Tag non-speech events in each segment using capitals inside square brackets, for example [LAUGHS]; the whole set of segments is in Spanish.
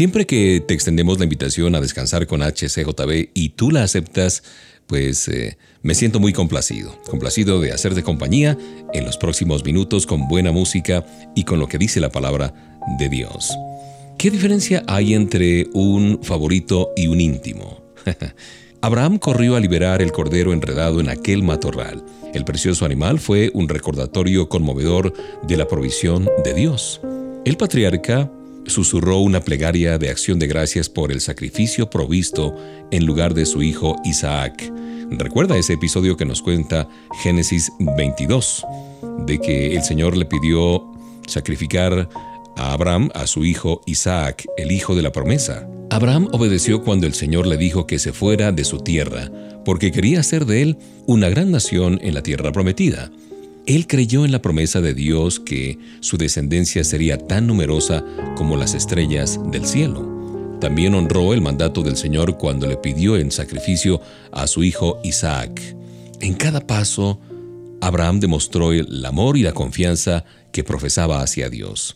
Siempre que te extendemos la invitación a descansar con HCJB y tú la aceptas, pues eh, me siento muy complacido, complacido de hacerte compañía en los próximos minutos con buena música y con lo que dice la palabra de Dios. ¿Qué diferencia hay entre un favorito y un íntimo? [LAUGHS] Abraham corrió a liberar el cordero enredado en aquel matorral. El precioso animal fue un recordatorio conmovedor de la provisión de Dios. El patriarca susurró una plegaria de acción de gracias por el sacrificio provisto en lugar de su hijo Isaac. Recuerda ese episodio que nos cuenta Génesis 22, de que el Señor le pidió sacrificar a Abraham a su hijo Isaac, el hijo de la promesa. Abraham obedeció cuando el Señor le dijo que se fuera de su tierra, porque quería hacer de él una gran nación en la tierra prometida. Él creyó en la promesa de Dios que su descendencia sería tan numerosa como las estrellas del cielo. También honró el mandato del Señor cuando le pidió en sacrificio a su hijo Isaac. En cada paso, Abraham demostró el amor y la confianza que profesaba hacia Dios.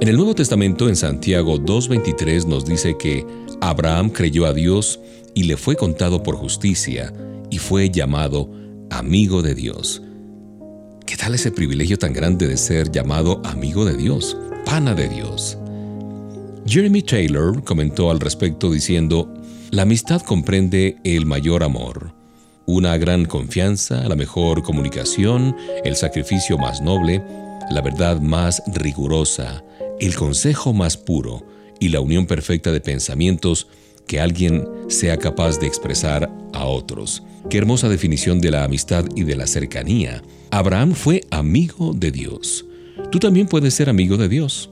En el Nuevo Testamento, en Santiago 2.23, nos dice que Abraham creyó a Dios y le fue contado por justicia y fue llamado amigo de Dios. ¿Qué tal ese privilegio tan grande de ser llamado amigo de Dios, pana de Dios? Jeremy Taylor comentó al respecto diciendo, la amistad comprende el mayor amor, una gran confianza, la mejor comunicación, el sacrificio más noble, la verdad más rigurosa, el consejo más puro y la unión perfecta de pensamientos que alguien sea capaz de expresar a otros. Qué hermosa definición de la amistad y de la cercanía. Abraham fue amigo de Dios. Tú también puedes ser amigo de Dios.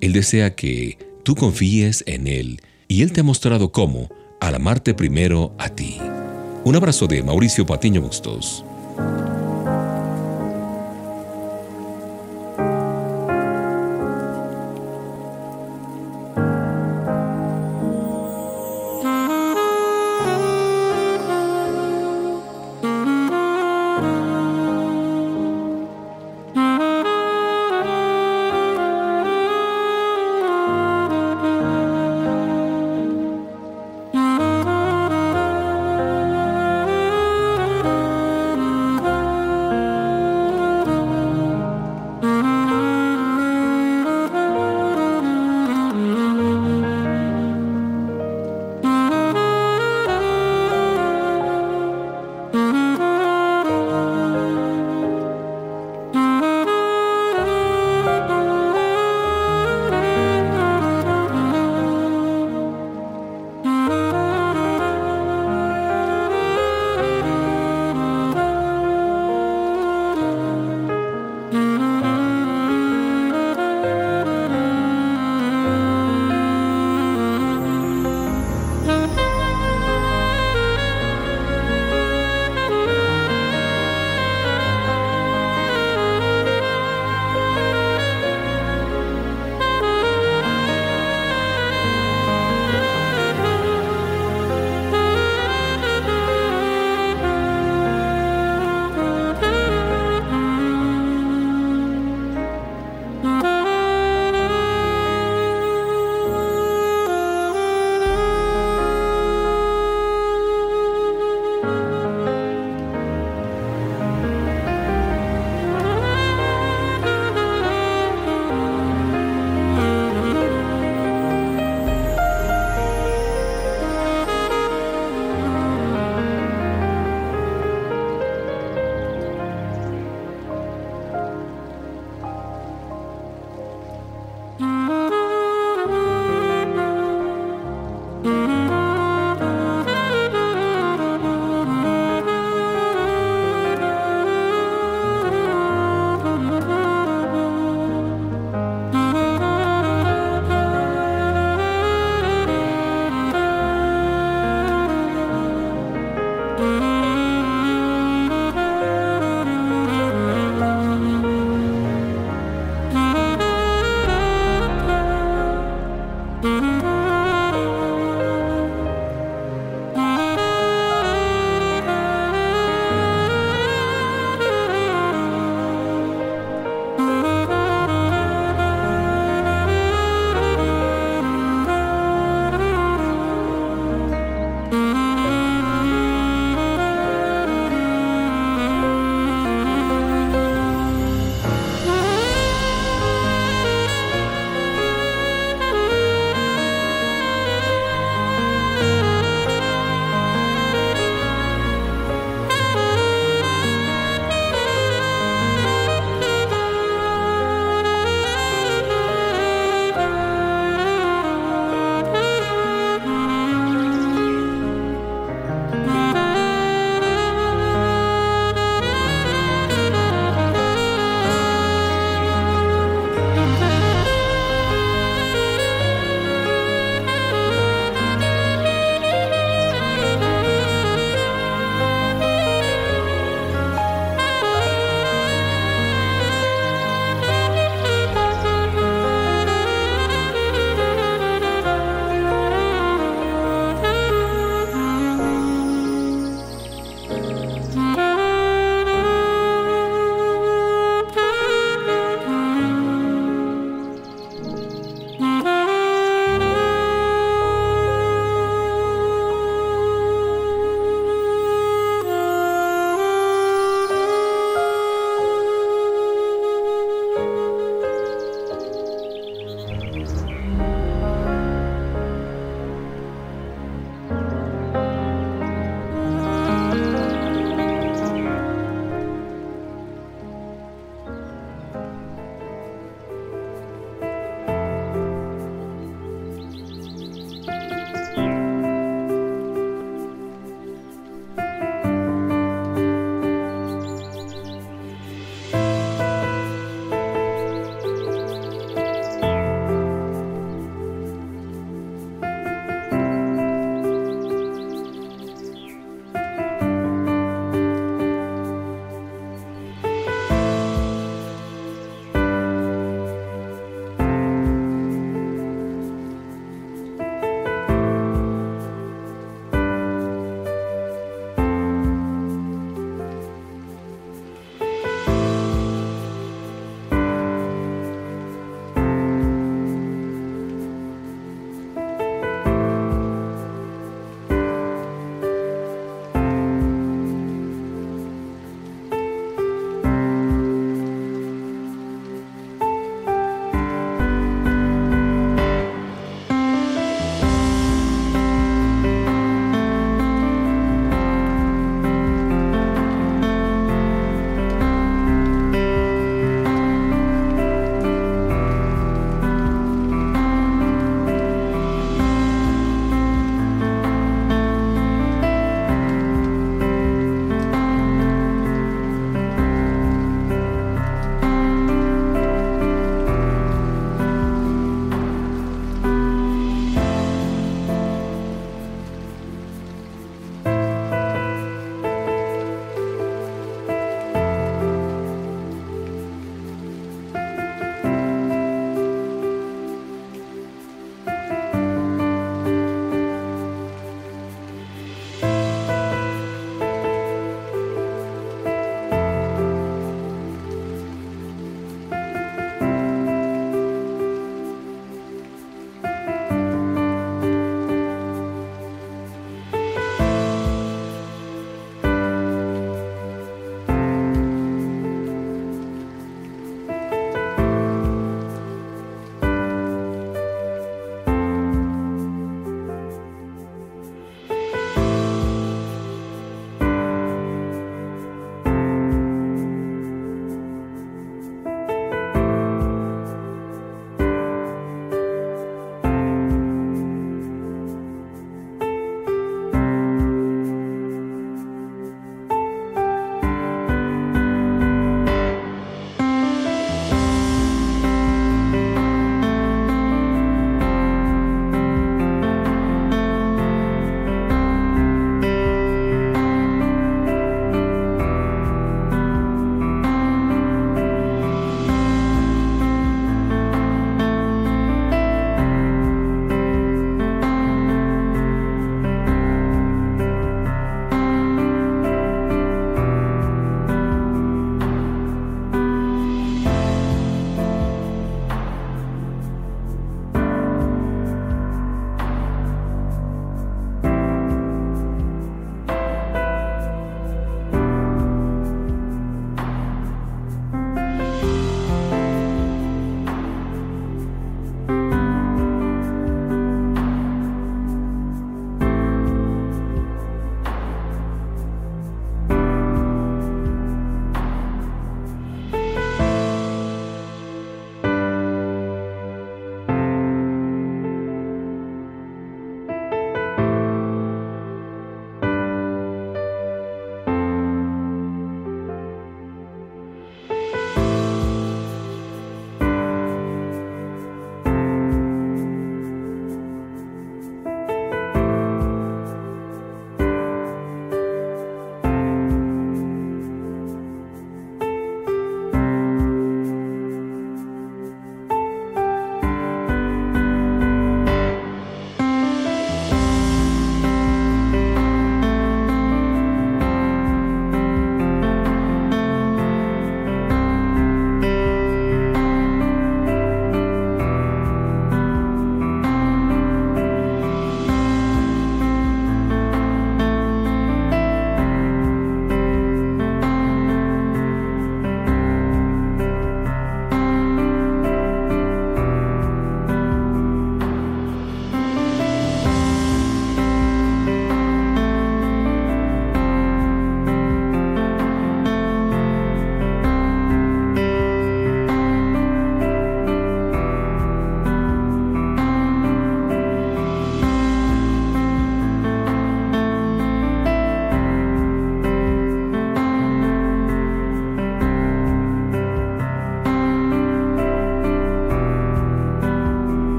Él desea que tú confíes en Él y Él te ha mostrado cómo al amarte primero a ti. Un abrazo de Mauricio Patiño Bustos.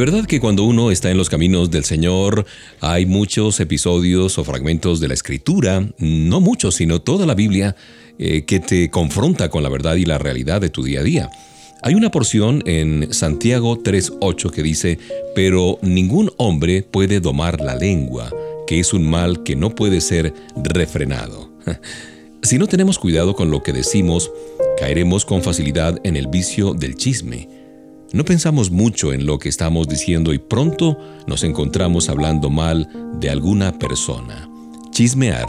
Verdad que cuando uno está en los caminos del Señor, hay muchos episodios o fragmentos de la Escritura, no muchos, sino toda la Biblia, eh, que te confronta con la verdad y la realidad de tu día a día. Hay una porción en Santiago 3.8 que dice, pero ningún hombre puede domar la lengua, que es un mal que no puede ser refrenado. [LAUGHS] Si no tenemos cuidado con lo que decimos, caeremos con facilidad en el vicio del chisme no pensamos mucho en lo que estamos diciendo y pronto nos encontramos hablando mal de alguna persona. Chismear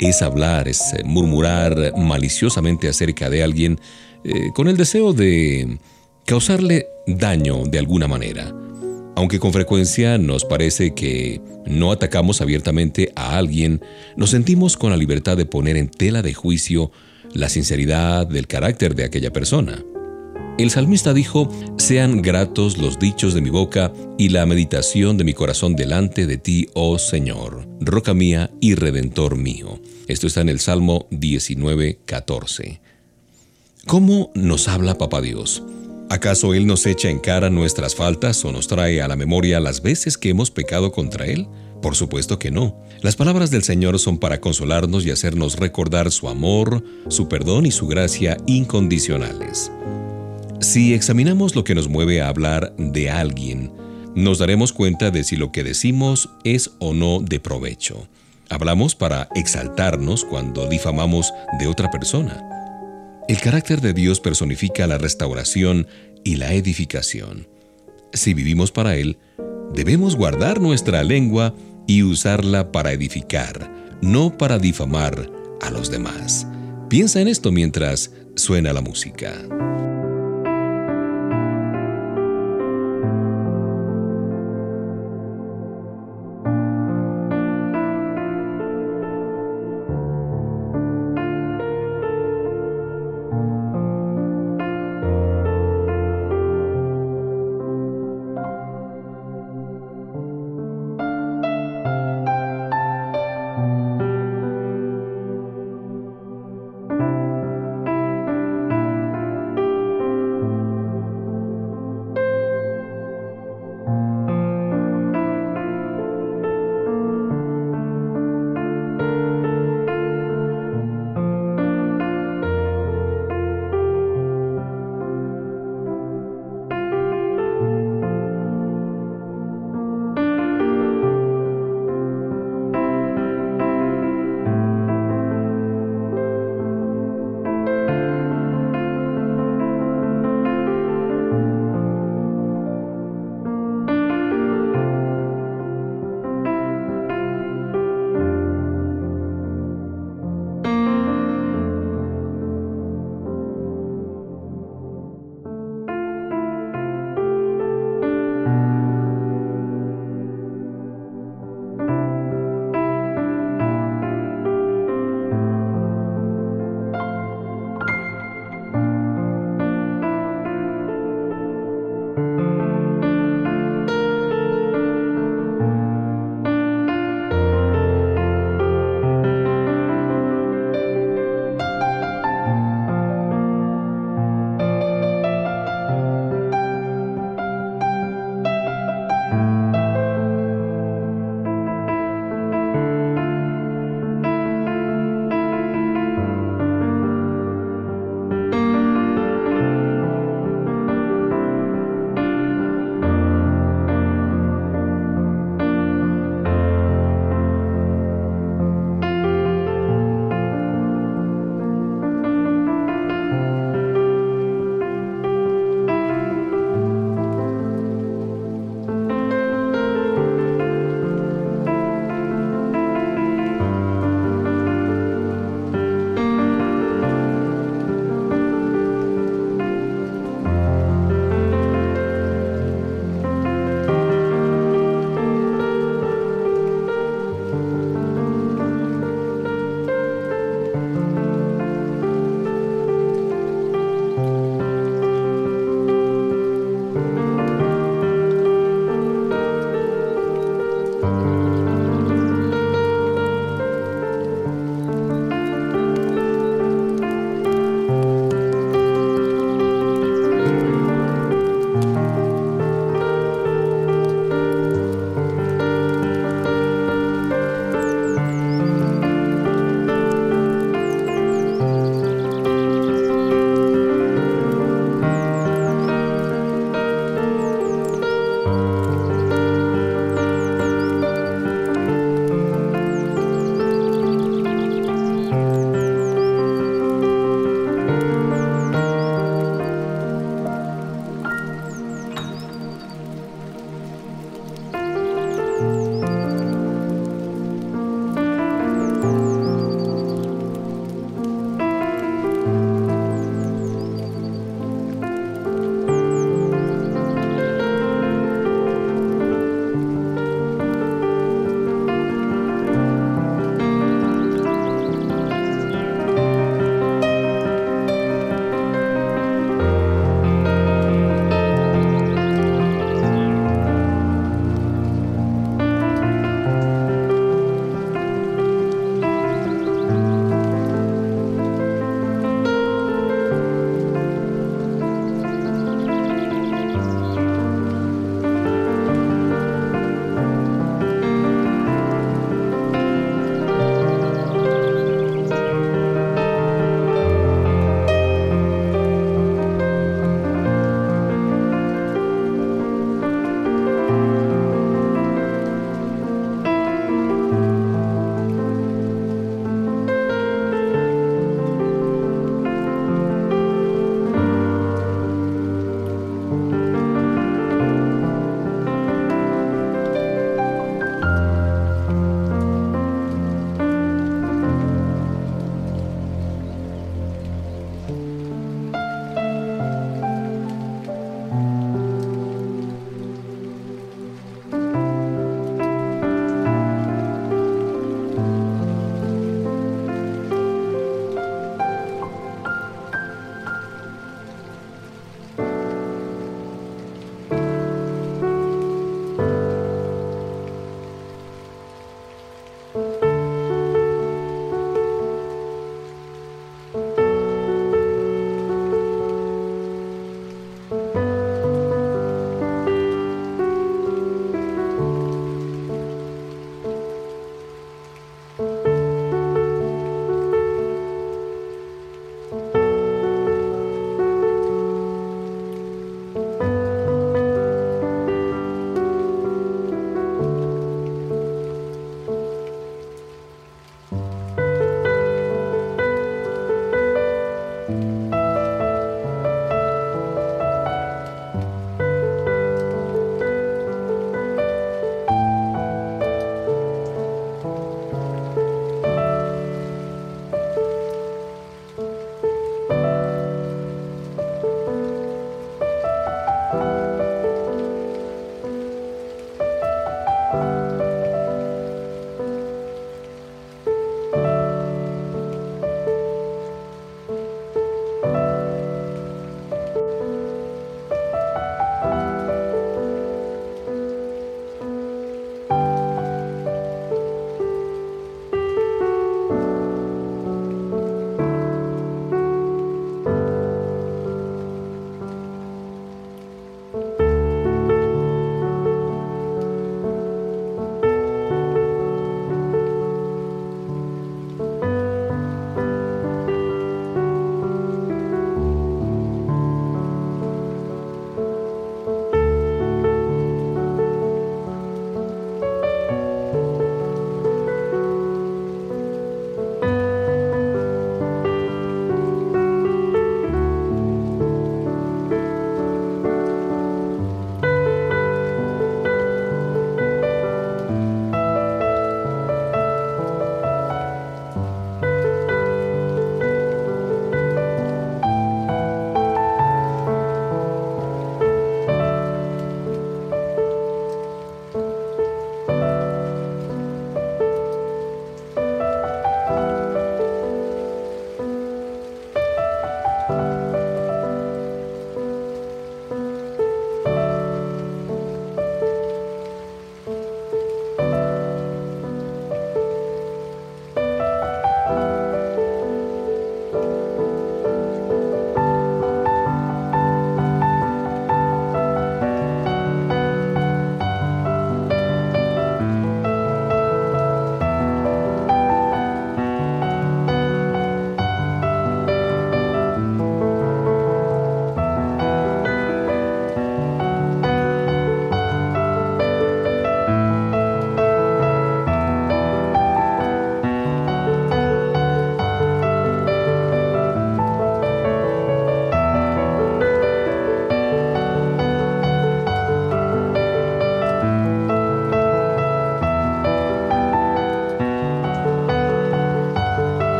es hablar, es eh, murmurar maliciosamente acerca de alguien eh, con el deseo de causarle daño de alguna manera. Aunque con frecuencia nos parece que no atacamos abiertamente a alguien, nos sentimos con la libertad de poner en tela de juicio la sinceridad del carácter de aquella persona. El salmista dijo, sean gratos los dichos de mi boca y la meditación de mi corazón delante de ti, oh Señor, roca mía y redentor mío. Esto está en el Salmo 19, 14. ¿Cómo nos habla Papá Dios? ¿Acaso Él nos echa en cara nuestras faltas o nos trae a la memoria las veces que hemos pecado contra Él? Por supuesto que no. Las palabras del Señor son para consolarnos y hacernos recordar su amor, su perdón y su gracia incondicionales. Si examinamos lo que nos mueve a hablar de alguien, nos daremos cuenta de si lo que decimos es o no de provecho. Hablamos para exaltarnos cuando difamamos de otra persona. El carácter de Dios personifica la restauración y la edificación. Si vivimos para Él, debemos guardar nuestra lengua y usarla para edificar, no para difamar a los demás. Piensa en esto mientras suena la música.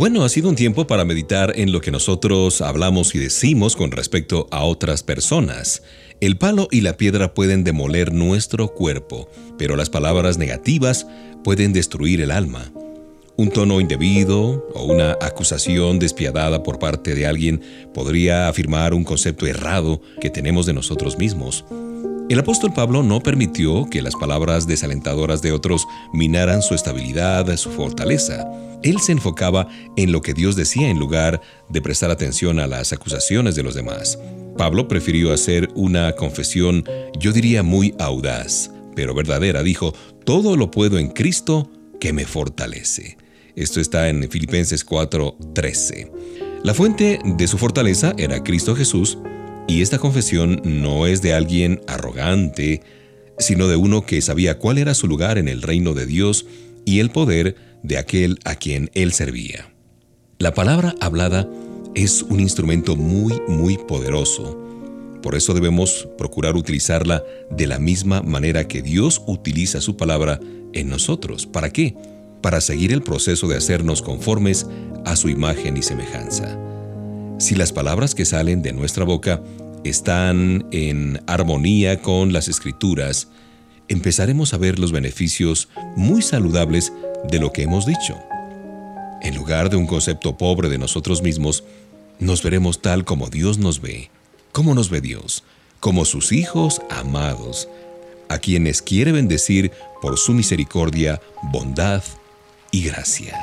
Bueno, ha sido un tiempo para meditar en lo que nosotros hablamos y decimos con respecto a otras personas. El palo y la piedra pueden demoler nuestro cuerpo, pero las palabras negativas pueden destruir el alma. Un tono indebido o una acusación despiadada por parte de alguien podría afirmar un concepto errado que tenemos de nosotros mismos. El apóstol Pablo no permitió que las palabras desalentadoras de otros minaran su estabilidad, su fortaleza. Él se enfocaba en lo que Dios decía en lugar de prestar atención a las acusaciones de los demás. Pablo prefirió hacer una confesión, yo diría muy audaz, pero verdadera. Dijo, todo lo puedo en Cristo que me fortalece. Esto está en Filipenses 4:13. La fuente de su fortaleza era Cristo Jesús, y esta confesión no es de alguien arrogante, sino de uno que sabía cuál era su lugar en el reino de Dios y el poder de aquel a quien él servía. La palabra hablada es un instrumento muy, muy poderoso. Por eso debemos procurar utilizarla de la misma manera que Dios utiliza su palabra en nosotros. ¿Para qué? Para seguir el proceso de hacernos conformes a su imagen y semejanza. Si las palabras que salen de nuestra boca están en armonía con las escrituras, empezaremos a ver los beneficios muy saludables de lo que hemos dicho. En lugar de un concepto pobre de nosotros mismos, nos veremos tal como Dios nos ve. ¿Cómo nos ve Dios? Como sus hijos amados, a quienes quiere bendecir por su misericordia, bondad y gracia.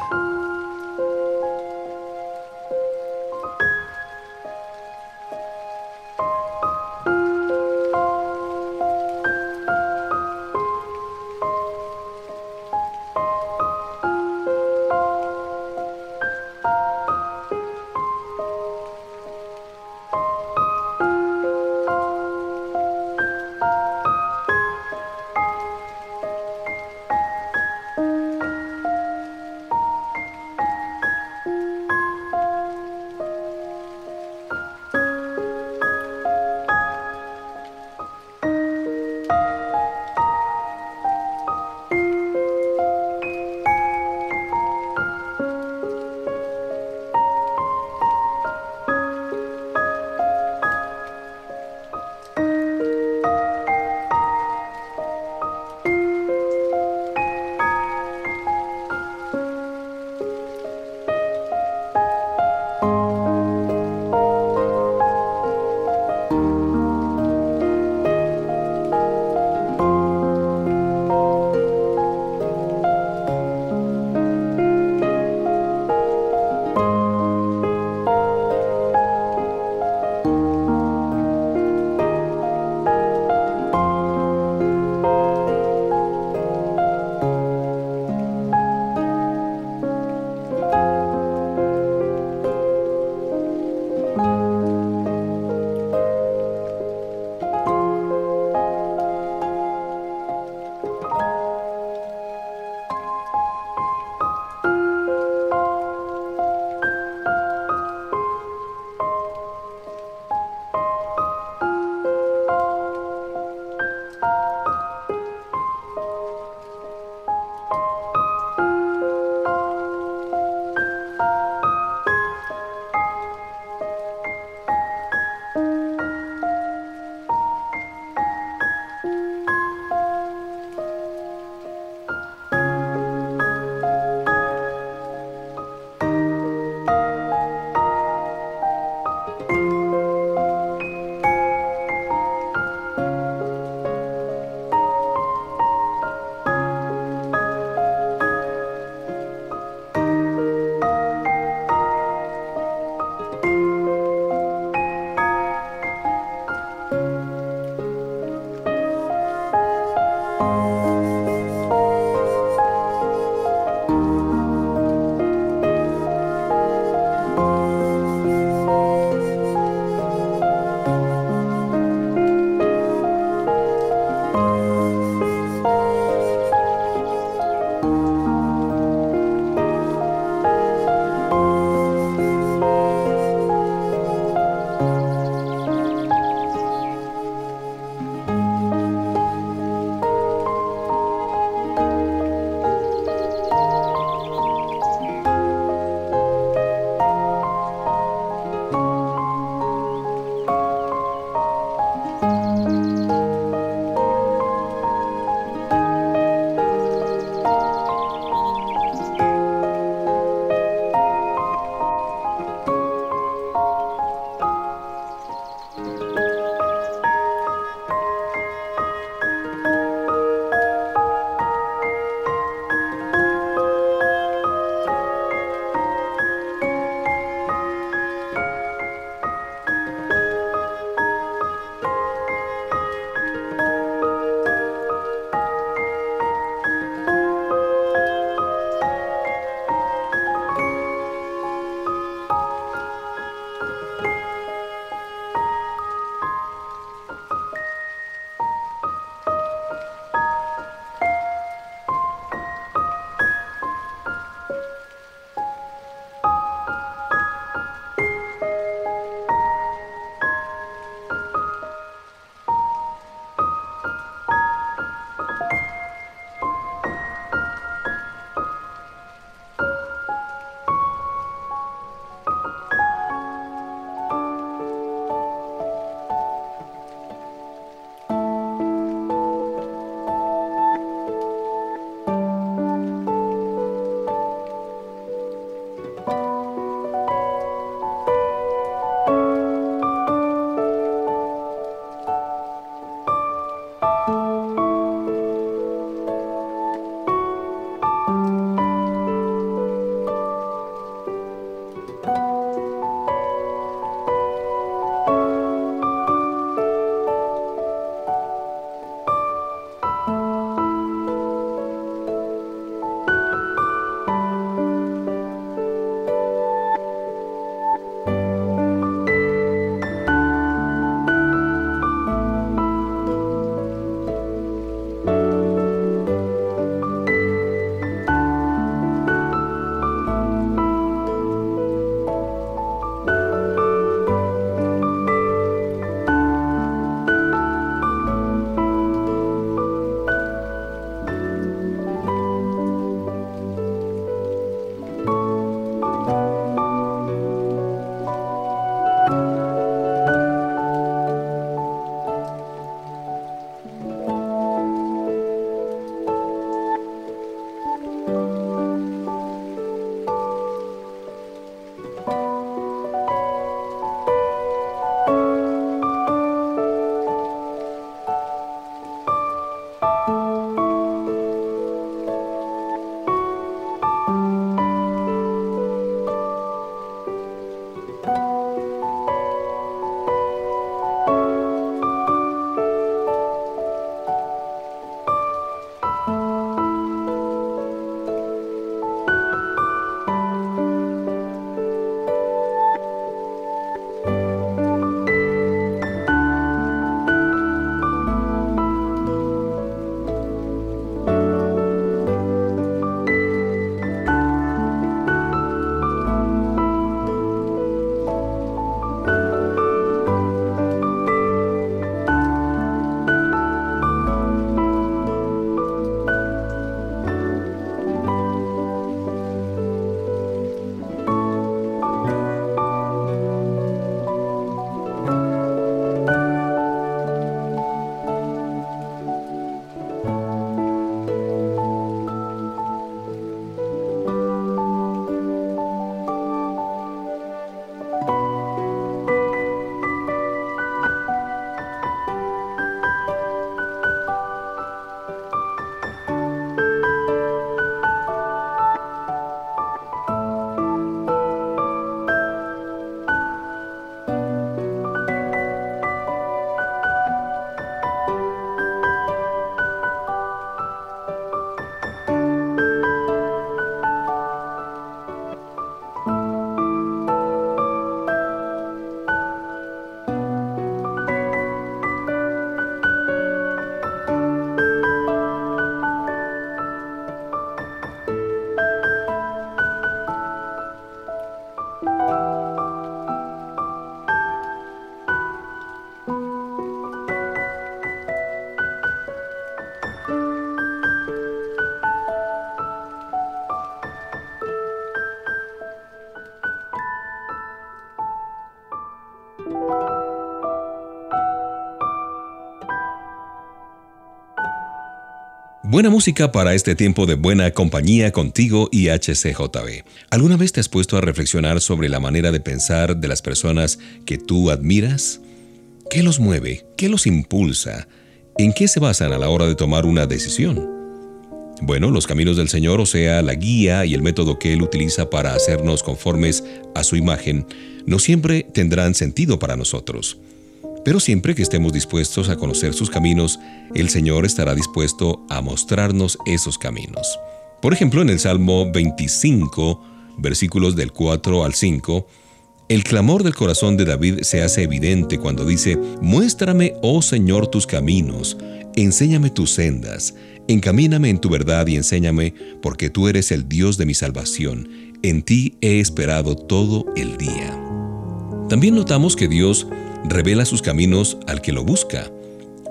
Buena música para este tiempo de buena compañía contigo y HCJB. ¿Alguna vez te has puesto a reflexionar sobre la manera de pensar de las personas que tú admiras? ¿Qué los mueve? ¿Qué los impulsa? ¿En qué se basan a la hora de tomar una decisión? Bueno, los caminos del Señor, o sea, la guía y el método que Él utiliza para hacernos conformes a su imagen, no siempre tendrán sentido para nosotros. Pero siempre que estemos dispuestos a conocer sus caminos, el Señor estará dispuesto a mostrarnos esos caminos. Por ejemplo, en el Salmo 25, versículos del 4 al 5, el clamor del corazón de David se hace evidente cuando dice, Muéstrame, oh Señor, tus caminos, enséñame tus sendas, encamíname en tu verdad y enséñame, porque tú eres el Dios de mi salvación, en ti he esperado todo el día. También notamos que Dios revela sus caminos al que lo busca.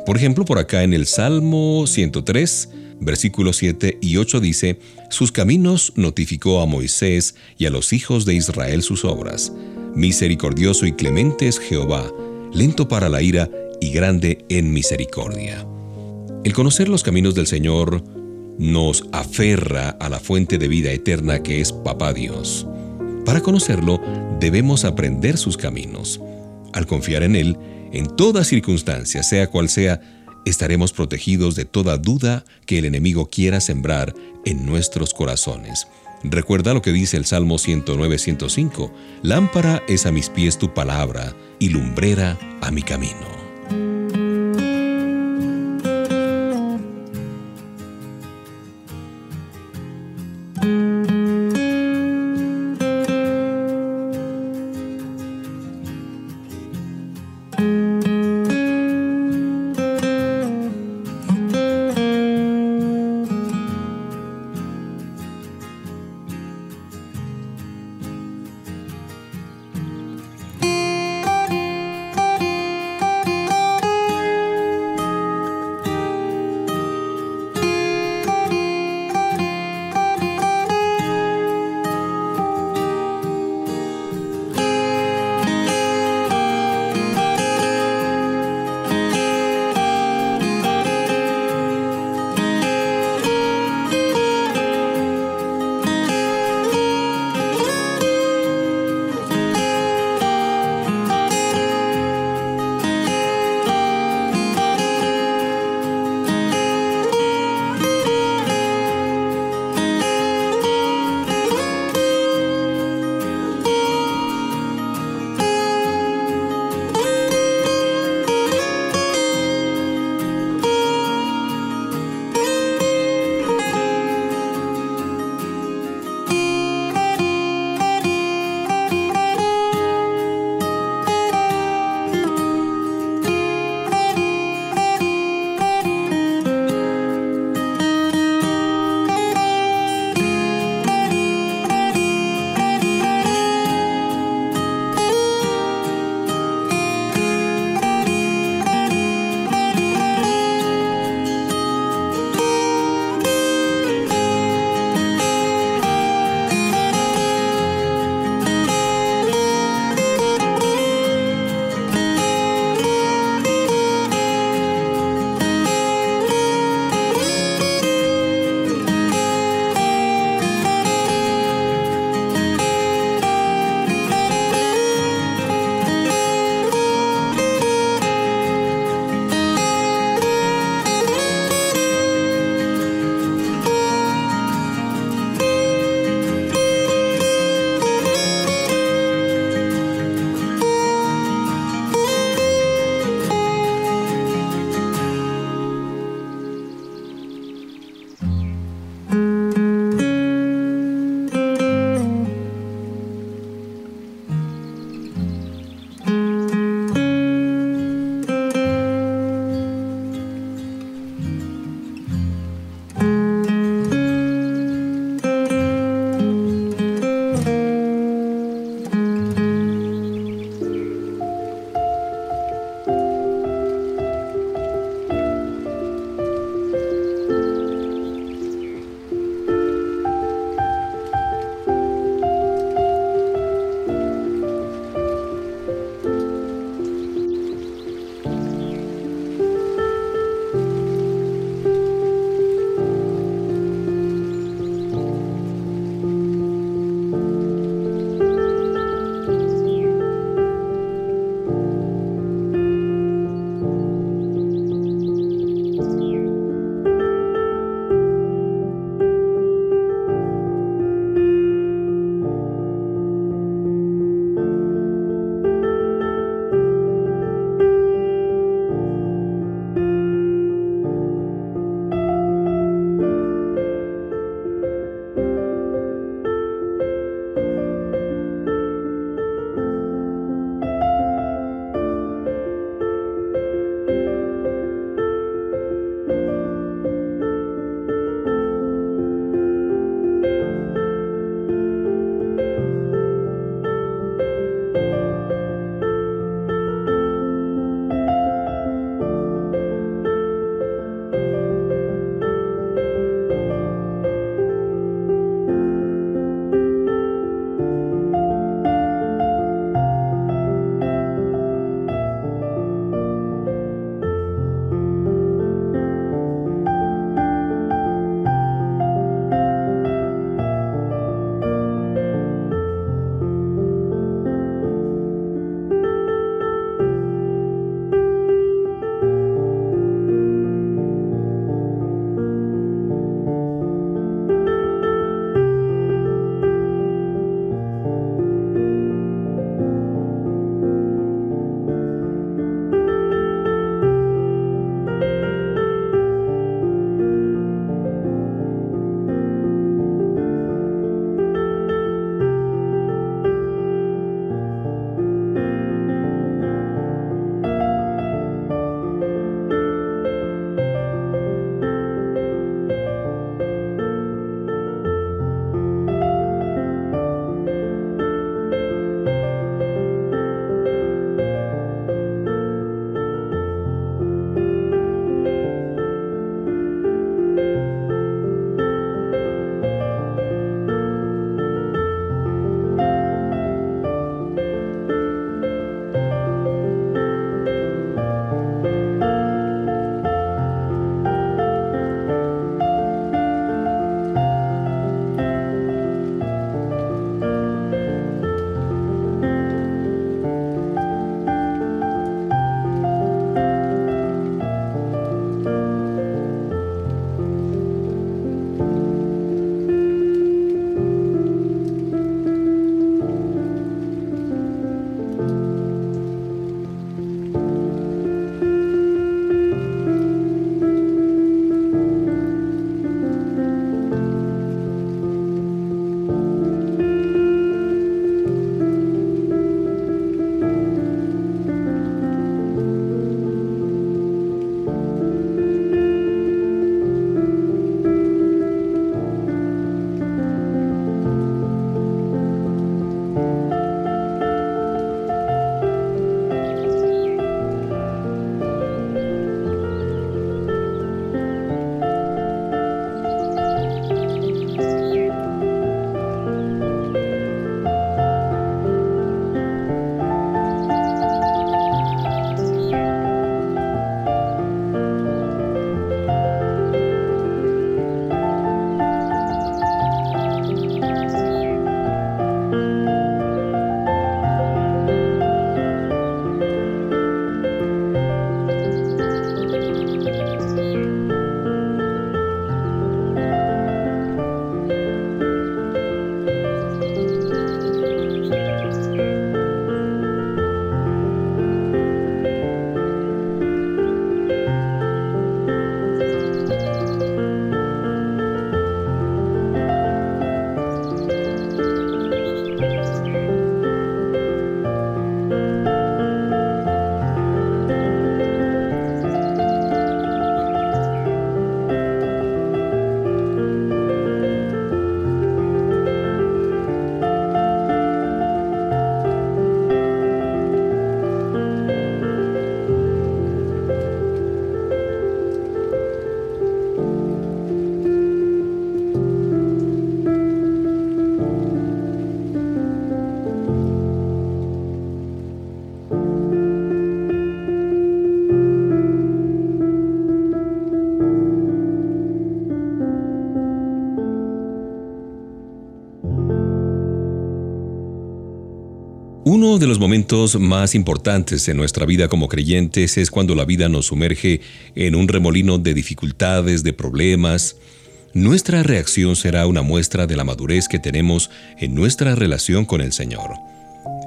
Por ejemplo, por acá en el Salmo 103, versículos 7 y 8 dice, Sus caminos notificó a Moisés y a los hijos de Israel sus obras. Misericordioso y clemente es Jehová, lento para la ira y grande en misericordia. El conocer los caminos del Señor nos aferra a la fuente de vida eterna que es Papá Dios. Para conocerlo, debemos aprender sus caminos. Al confiar en Él, en toda circunstancia, sea cual sea, estaremos protegidos de toda duda que el enemigo quiera sembrar en nuestros corazones. Recuerda lo que dice el Salmo 109-105, Lámpara es a mis pies tu palabra y lumbrera a mi camino. Uno de los momentos más importantes en nuestra vida como creyentes es cuando la vida nos sumerge en un remolino de dificultades, de problemas. Nuestra reacción será una muestra de la madurez que tenemos en nuestra relación con el Señor.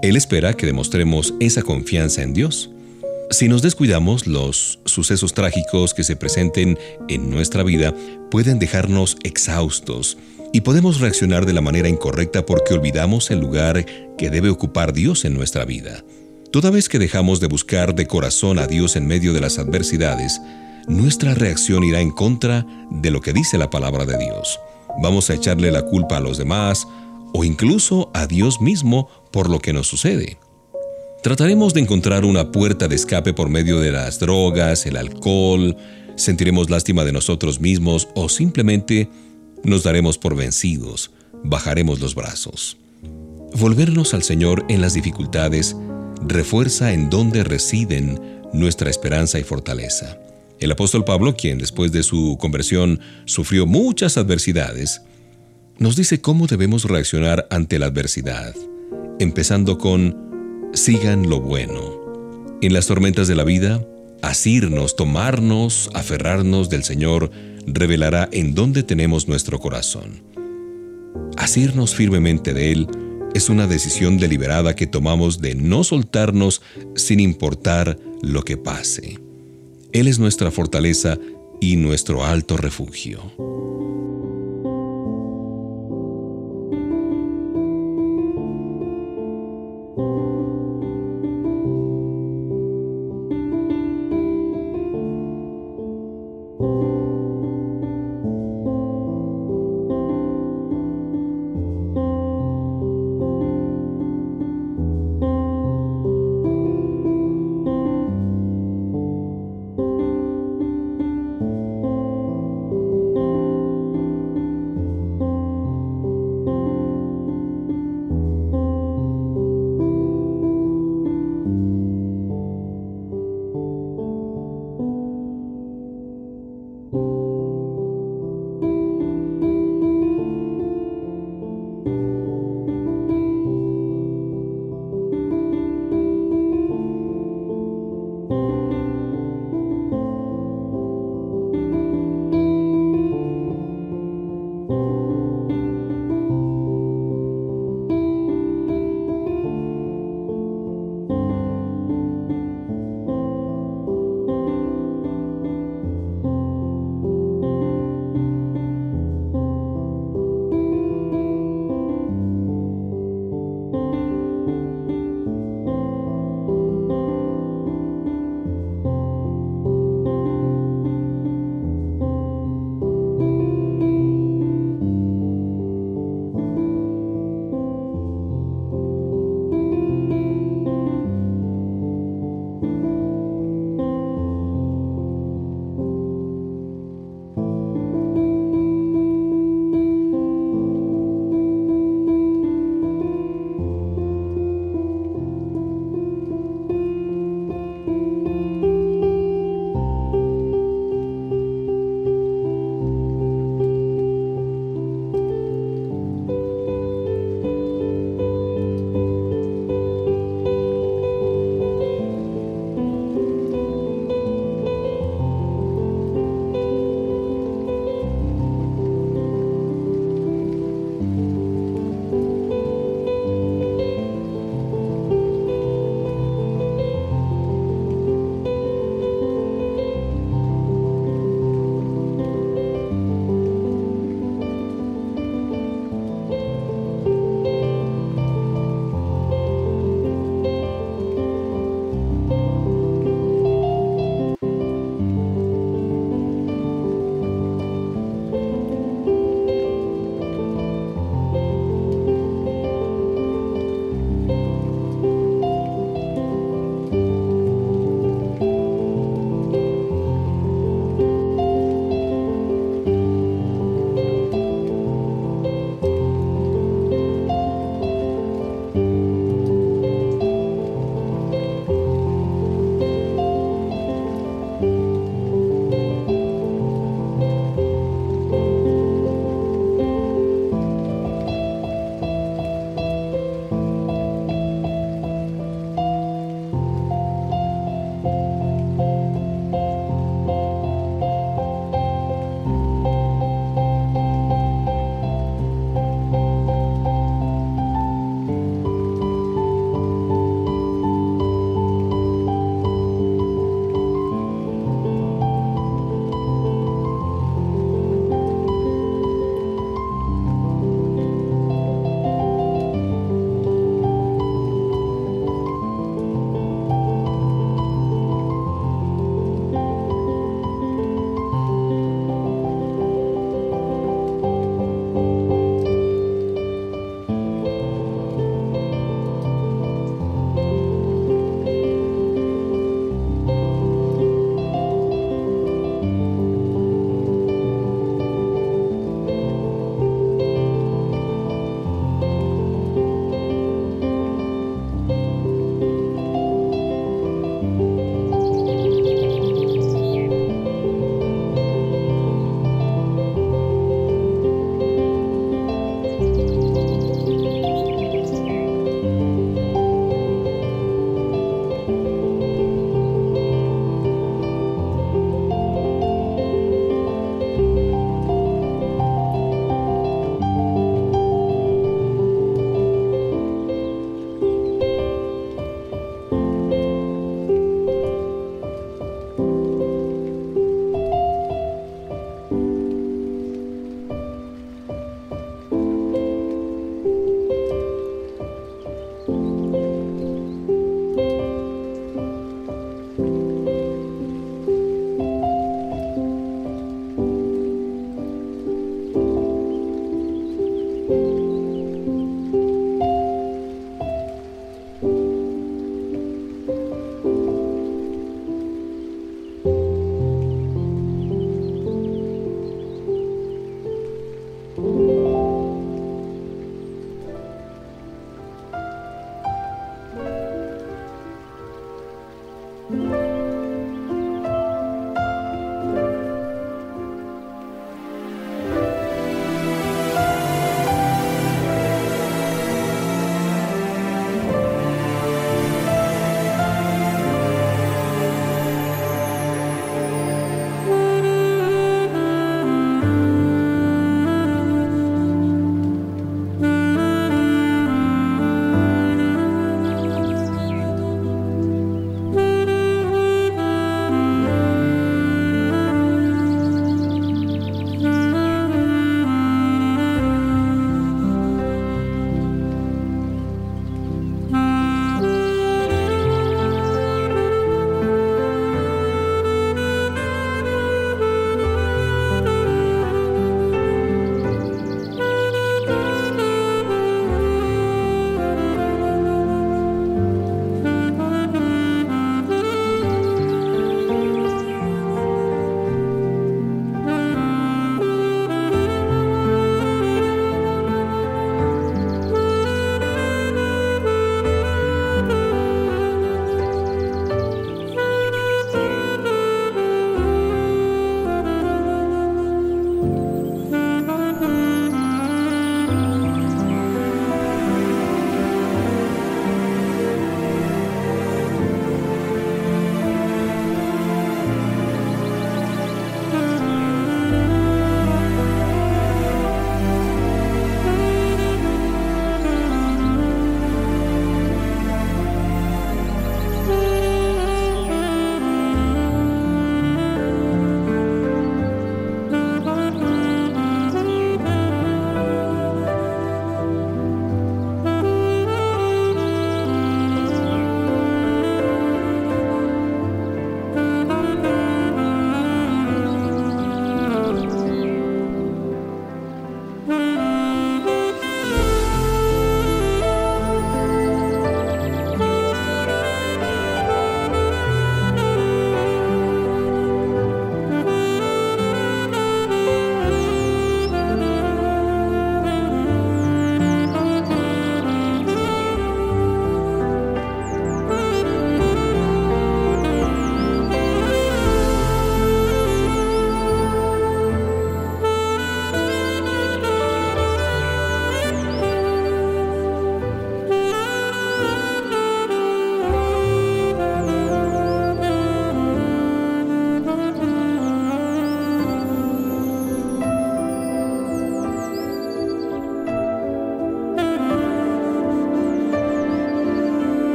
Él espera que demostremos esa confianza en Dios. Si nos descuidamos, los sucesos trágicos que se presenten en nuestra vida pueden dejarnos exhaustos, y podemos reaccionar de la manera incorrecta porque olvidamos el lugar que debe ocupar Dios en nuestra vida. Toda vez que dejamos de buscar de corazón a Dios en medio de las adversidades, nuestra reacción irá en contra de lo que dice la palabra de Dios. Vamos a echarle la culpa a los demás o incluso a Dios mismo por lo que nos sucede. Trataremos de encontrar una puerta de escape por medio de las drogas, el alcohol, sentiremos lástima de nosotros mismos o simplemente nos daremos por vencidos, bajaremos los brazos. Volvernos al Señor en las dificultades refuerza en donde residen nuestra esperanza y fortaleza. El apóstol Pablo, quien después de su conversión sufrió muchas adversidades, nos dice cómo debemos reaccionar ante la adversidad, empezando con sigan lo bueno. En las tormentas de la vida, asirnos, tomarnos, aferrarnos del Señor revelará en dónde tenemos nuestro corazón. Asirnos firmemente de Él es una decisión deliberada que tomamos de no soltarnos sin importar lo que pase. Él es nuestra fortaleza y nuestro alto refugio.